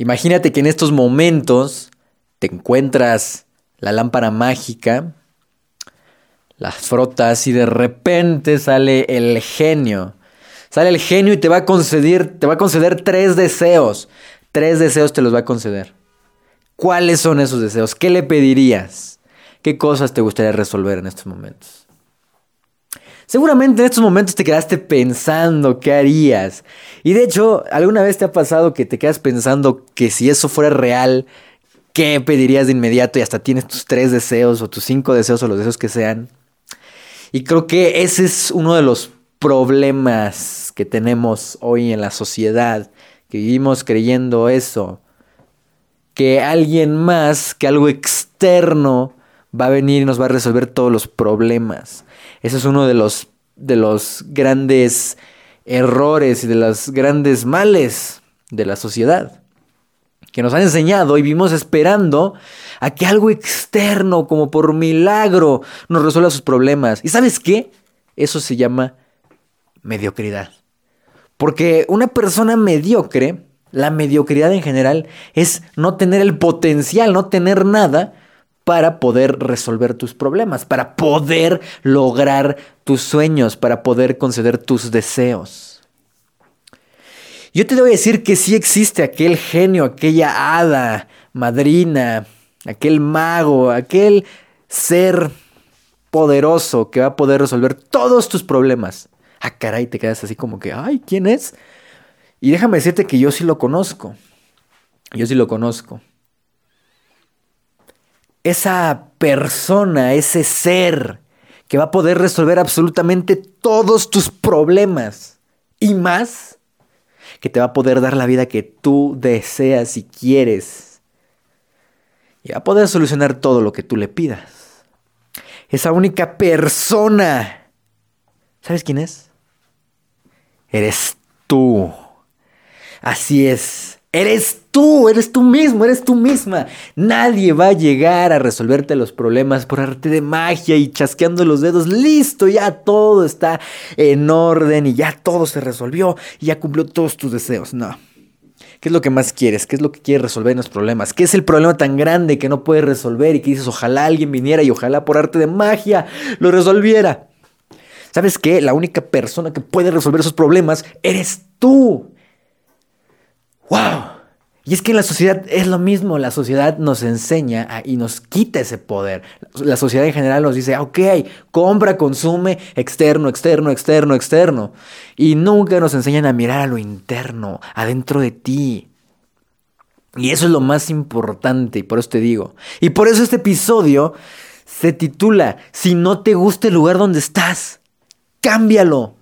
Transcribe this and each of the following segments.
Imagínate que en estos momentos te encuentras la lámpara mágica, las frotas y de repente sale el genio. Sale el genio y te va a conceder, te va a conceder tres deseos. Tres deseos te los va a conceder. ¿Cuáles son esos deseos? ¿Qué le pedirías? ¿Qué cosas te gustaría resolver en estos momentos? Seguramente en estos momentos te quedaste pensando qué harías. Y de hecho, ¿alguna vez te ha pasado que te quedas pensando que si eso fuera real, qué pedirías de inmediato y hasta tienes tus tres deseos o tus cinco deseos o los deseos que sean? Y creo que ese es uno de los problemas que tenemos hoy en la sociedad, que vivimos creyendo eso, que alguien más, que algo externo va a venir y nos va a resolver todos los problemas. Ese es uno de los, de los grandes errores y de los grandes males de la sociedad. Que nos han enseñado y vivimos esperando a que algo externo, como por milagro, nos resuelva sus problemas. ¿Y sabes qué? Eso se llama mediocridad. Porque una persona mediocre, la mediocridad en general, es no tener el potencial, no tener nada para poder resolver tus problemas, para poder lograr tus sueños, para poder conceder tus deseos. Yo te voy a decir que sí existe aquel genio, aquella hada, madrina, aquel mago, aquel ser poderoso que va a poder resolver todos tus problemas. Ah, caray, te quedas así como que, ay, ¿quién es? Y déjame decirte que yo sí lo conozco. Yo sí lo conozco esa persona, ese ser que va a poder resolver absolutamente todos tus problemas y más, que te va a poder dar la vida que tú deseas y quieres. Y va a poder solucionar todo lo que tú le pidas. Esa única persona, ¿sabes quién es? Eres tú. Así es. Eres tú, eres tú mismo, eres tú misma. Nadie va a llegar a resolverte los problemas por arte de magia y chasqueando los dedos. Listo, ya todo está en orden y ya todo se resolvió y ya cumplió todos tus deseos. No. ¿Qué es lo que más quieres? ¿Qué es lo que quieres resolver en los problemas? ¿Qué es el problema tan grande que no puedes resolver y que dices ojalá alguien viniera y ojalá por arte de magia lo resolviera? ¿Sabes qué? La única persona que puede resolver esos problemas eres tú. ¡Wow! Y es que la sociedad es lo mismo, la sociedad nos enseña y nos quita ese poder. La sociedad en general nos dice, ok, compra, consume, externo, externo, externo, externo. Y nunca nos enseñan a mirar a lo interno, adentro de ti. Y eso es lo más importante, y por eso te digo. Y por eso este episodio se titula, Si no te gusta el lugar donde estás, cámbialo.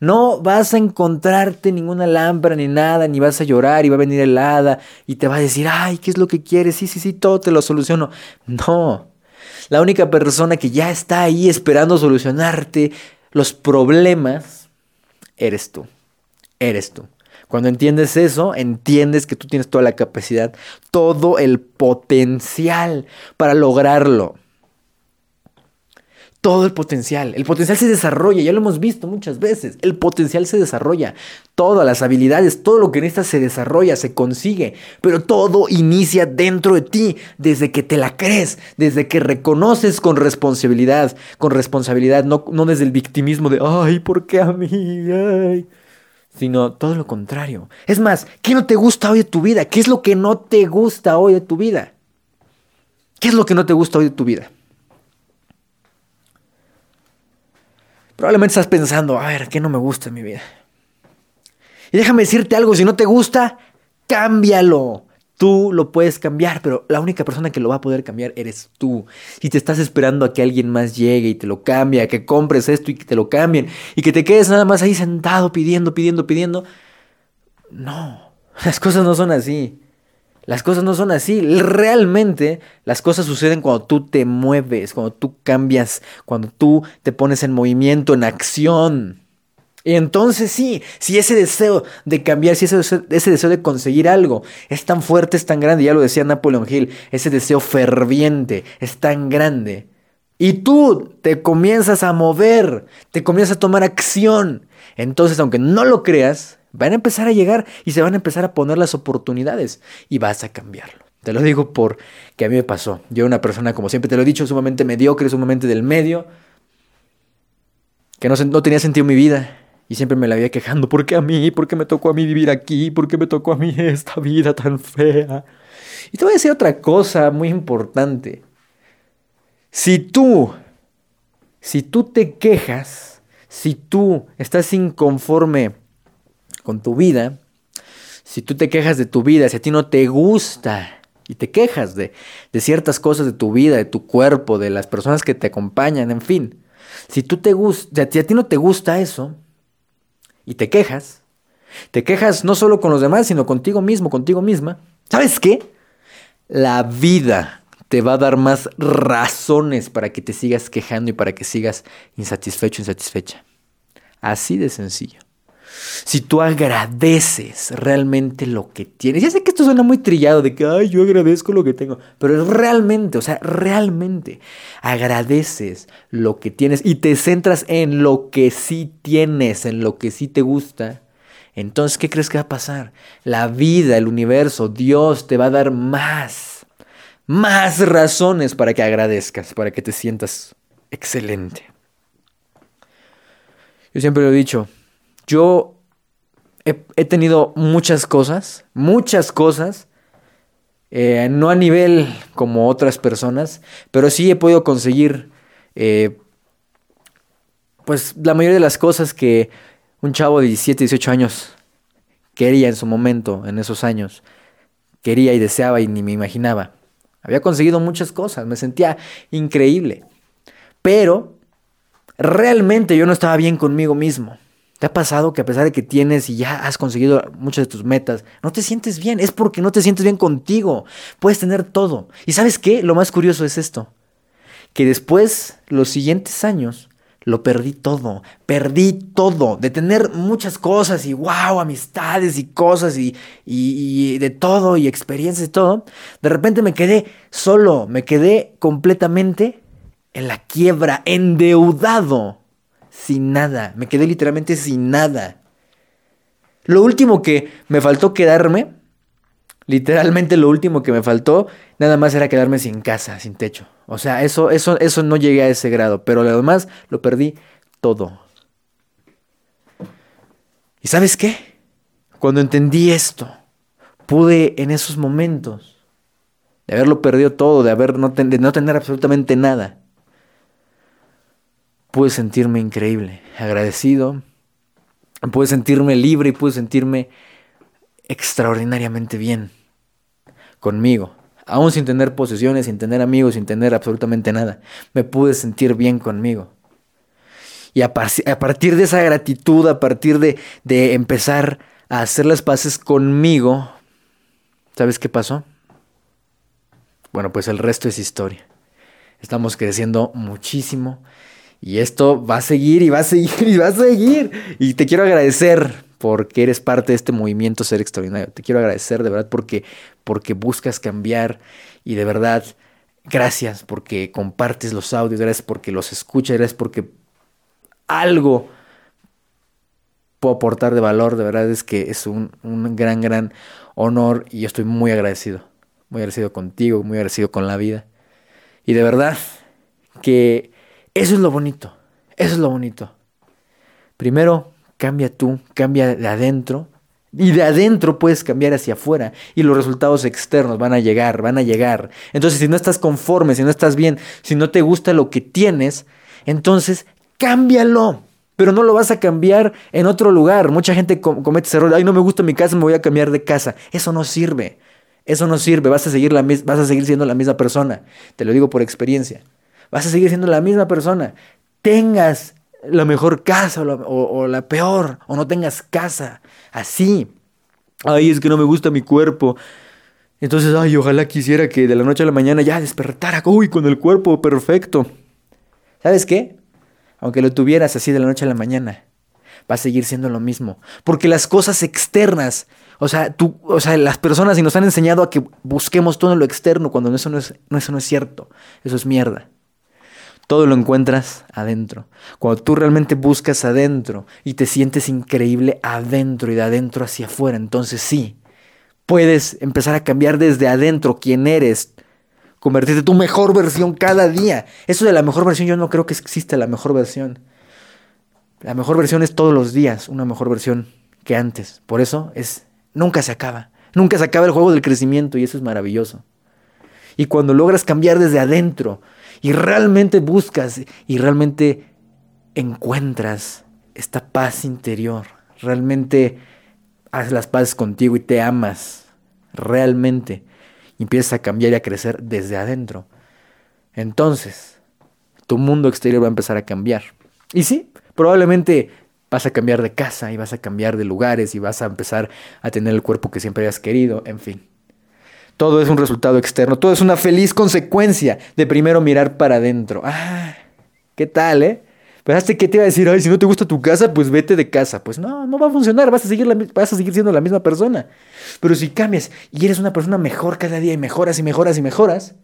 No vas a encontrarte ninguna lámpara ni nada, ni vas a llorar y va a venir el hada y te va a decir, ay, ¿qué es lo que quieres? Sí, sí, sí, todo te lo soluciono. No. La única persona que ya está ahí esperando solucionarte los problemas eres tú. Eres tú. Cuando entiendes eso, entiendes que tú tienes toda la capacidad, todo el potencial para lograrlo todo el potencial. El potencial se desarrolla, ya lo hemos visto muchas veces. El potencial se desarrolla. Todas las habilidades, todo lo que necesitas se desarrolla, se consigue. Pero todo inicia dentro de ti, desde que te la crees, desde que reconoces con responsabilidad, con responsabilidad, no, no desde el victimismo de, ay, ¿por qué a mí? Ay. Sino todo lo contrario. Es más, ¿qué no te gusta hoy de tu vida? ¿Qué es lo que no te gusta hoy de tu vida? ¿Qué es lo que no te gusta hoy de tu vida? Probablemente estás pensando, a ver, ¿qué no me gusta en mi vida? Y déjame decirte algo, si no te gusta, cámbialo. Tú lo puedes cambiar, pero la única persona que lo va a poder cambiar eres tú. Si te estás esperando a que alguien más llegue y te lo cambie, a que compres esto y que te lo cambien, y que te quedes nada más ahí sentado pidiendo, pidiendo, pidiendo, no, las cosas no son así. Las cosas no son así. Realmente las cosas suceden cuando tú te mueves, cuando tú cambias, cuando tú te pones en movimiento, en acción. Y entonces sí, si ese deseo de cambiar, si ese deseo, ese deseo de conseguir algo es tan fuerte, es tan grande, ya lo decía Napoleon Hill, ese deseo ferviente es tan grande. Y tú te comienzas a mover, te comienzas a tomar acción. Entonces, aunque no lo creas, Van a empezar a llegar y se van a empezar a poner las oportunidades y vas a cambiarlo. Te lo digo porque a mí me pasó. Yo una persona, como siempre te lo he dicho, sumamente mediocre, sumamente del medio, que no, no tenía sentido mi vida. Y siempre me la había quejando, ¿por qué a mí? ¿Por qué me tocó a mí vivir aquí? ¿Por qué me tocó a mí esta vida tan fea? Y te voy a decir otra cosa muy importante. Si tú, si tú te quejas, si tú estás inconforme con tu vida, si tú te quejas de tu vida, si a ti no te gusta y te quejas de, de ciertas cosas de tu vida, de tu cuerpo, de las personas que te acompañan, en fin, si tú te gusta, si a ti no te gusta eso y te quejas, te quejas no solo con los demás, sino contigo mismo, contigo misma, ¿sabes qué? La vida te va a dar más razones para que te sigas quejando y para que sigas insatisfecho, insatisfecha. Así de sencillo si tú agradeces realmente lo que tienes. Ya sé que esto suena muy trillado de que, ay, yo agradezco lo que tengo, pero es realmente, o sea, realmente agradeces lo que tienes y te centras en lo que sí tienes, en lo que sí te gusta. Entonces, ¿qué crees que va a pasar? La vida, el universo, Dios te va a dar más, más razones para que agradezcas, para que te sientas excelente. Yo siempre lo he dicho, yo he, tenido muchas cosas, muchas cosas, eh, no a nivel como otras personas, pero sí he podido conseguir, eh, pues la mayoría de las cosas que un chavo de 17, 18 años quería en su momento, en esos años, quería y deseaba y ni me imaginaba. Había conseguido muchas cosas, me sentía increíble, pero realmente yo no estaba bien conmigo mismo. ¿Te ha pasado que a pesar de que tienes y ya has conseguido muchas de tus metas, no te sientes bien? Es porque no te sientes bien contigo. Puedes tener todo. ¿Y sabes qué? Lo más curioso es esto. Que después, los siguientes años, lo perdí todo. Perdí todo. De tener muchas cosas y wow, amistades y cosas y, y, de todo y experiencias y todo. De repente me quedé solo. Me quedé completamente en la quiebra, endeudado sin nada. Me quedé literalmente sin nada. Lo último que me faltó quedarme, literalmente lo último que me faltó, nada más era quedarme sin casa, sin techo. O sea, eso, eso, eso no llegué a ese grado, pero lo demás lo perdí todo. ¿Y sabes qué? Cuando entendí esto, pude en esos momentos de haberlo perdido todo, de, haber no, de no tener absolutamente nada, pude sentirme increíble, agradecido, pude sentirme libre y pude sentirme extraordinariamente bien conmigo. Aún sin tener posesiones, sin tener amigos, sin tener absolutamente nada. Me pude sentir bien conmigo. Y a, partir de esa gratitud, a partir de, de empezar a hacer las paces conmigo, ¿sabes qué pasó? Bueno, pues el resto es historia. Estamos creciendo muchísimo y esto va a seguir y va a seguir y va a seguir. Y te quiero agradecer porque eres parte de este movimiento Ser Extraordinario. Te quiero agradecer de verdad porque, porque buscas cambiar y de verdad gracias porque compartes los audios, gracias porque los escuchas, gracias porque algo puedo aportar de valor. De verdad es que es un, un gran, gran honor y yo estoy muy agradecido. Muy agradecido contigo, muy agradecido con la vida. Y de verdad que eso es lo bonito. Eso es lo bonito. Primero, cambia tú, cambia de adentro. Y de adentro puedes cambiar hacia afuera. Y los resultados externos van a llegar, van a llegar. Entonces, si no estás conforme, si no estás bien, si no te gusta lo que tienes, entonces cámbialo. Pero no lo vas a cambiar en otro lugar. Mucha gente comete ese error. Ay, no me gusta mi casa, me voy a cambiar de casa. Eso no sirve. Eso no sirve. Vas a seguir, la, vas a seguir siendo la misma persona. Te lo digo por experiencia vas a seguir siendo la misma persona. Tengas la mejor casa o la, peor, o no tengas casa. Así. Ay, es que no me gusta mi cuerpo. Entonces, ay, ojalá quisiera que de la noche a la mañana ya despertara, uy, con el cuerpo perfecto. ¿Sabes qué? Aunque lo tuvieras así de la noche a la mañana, va a seguir siendo lo mismo. Porque las cosas externas, o sea, tú, o sea, las personas y nos han enseñado a que busquemos todo en lo externo cuando eso no es, eso no es cierto. Eso es mierda. Todo lo encuentras adentro. Cuando tú realmente buscas adentro y te sientes increíble adentro y de adentro hacia afuera, entonces sí, puedes empezar a cambiar desde adentro quién eres, convertirte en tu mejor versión cada día. Eso de la mejor versión, yo no creo que exista la mejor versión. La mejor versión es todos los días, una mejor versión que antes. Por eso es nunca se acaba. Nunca se acaba el juego del crecimiento y eso es maravilloso. Y cuando logras cambiar desde adentro y realmente buscas y realmente encuentras esta paz interior, realmente haces las paces contigo y te amas, realmente empiezas a cambiar y a crecer desde adentro. Entonces, tu mundo exterior va a empezar a cambiar. Y sí, probablemente vas a cambiar de casa y vas a cambiar de lugares y vas a empezar a tener el cuerpo que siempre habías querido, en fin. Todo es un resultado externo, todo es una feliz consecuencia de primero mirar para adentro. Ah, ¿qué tal, eh? Pensaste que te iba a decir, ay, si no te gusta tu casa, pues vete de casa. Pues no, no va a funcionar, vas a seguir, vas a seguir siendo la misma persona. Pero si cambias y eres una persona mejor cada día y mejoras y mejoras y mejoras,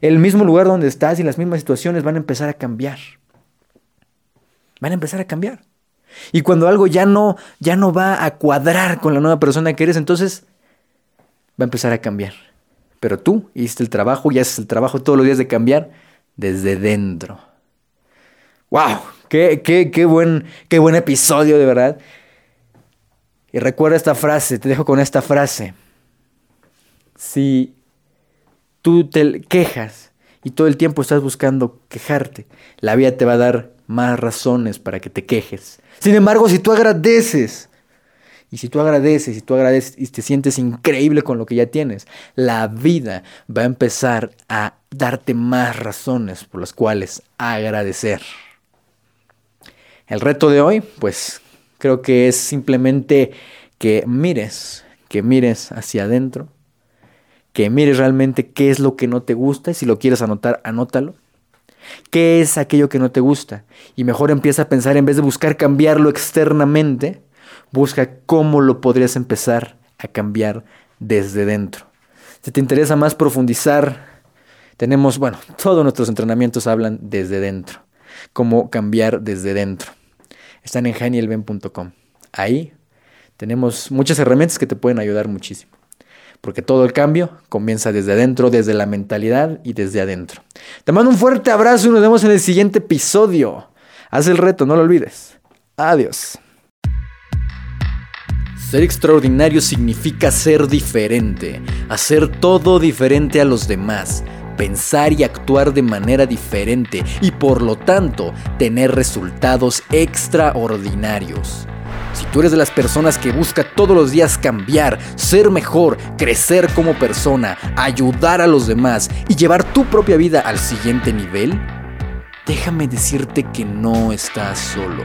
el mismo lugar donde estás y las mismas situaciones van a empezar a cambiar. Van a empezar a cambiar. Y cuando algo ya no, ya no va a cuadrar con la nueva persona que eres, entonces va a empezar a cambiar. Pero tú hiciste el trabajo y haces el trabajo todos los días de cambiar desde dentro. ¡Wow! Qué, qué, qué, buen, qué buen episodio, de verdad. Y recuerda esta frase, te dejo con esta frase. Si tú te quejas y todo el tiempo estás buscando quejarte, la vida te va a dar más razones para que te quejes. Sin embargo, si tú agradeces, y si tú agradeces, y tú agradeces y te sientes increíble con lo que ya tienes, la vida va a empezar a darte más razones por las cuales agradecer. El reto de hoy, pues creo que es simplemente que mires, que mires hacia adentro, que mires realmente qué es lo que no te gusta y si lo quieres anotar, anótalo. ¿Qué es aquello que no te gusta? Y mejor empieza a pensar, en vez de buscar cambiarlo externamente, busca cómo lo podrías empezar a cambiar desde dentro. Si te interesa más profundizar, tenemos, bueno, todos nuestros entrenamientos hablan desde dentro, cómo cambiar desde dentro están en genielben.com. Ahí tenemos muchas herramientas que te pueden ayudar muchísimo. Porque todo el cambio comienza desde adentro, desde la mentalidad y desde adentro. Te mando un fuerte abrazo y nos vemos en el siguiente episodio. Haz el reto, no lo olvides. Adiós. Ser extraordinario significa ser diferente, hacer todo diferente a los demás pensar y actuar de manera diferente y por lo tanto tener resultados extraordinarios. Si tú eres de las personas que busca todos los días cambiar, ser mejor, crecer como persona, ayudar a los demás y llevar tu propia vida al siguiente nivel, déjame decirte que no estás solo.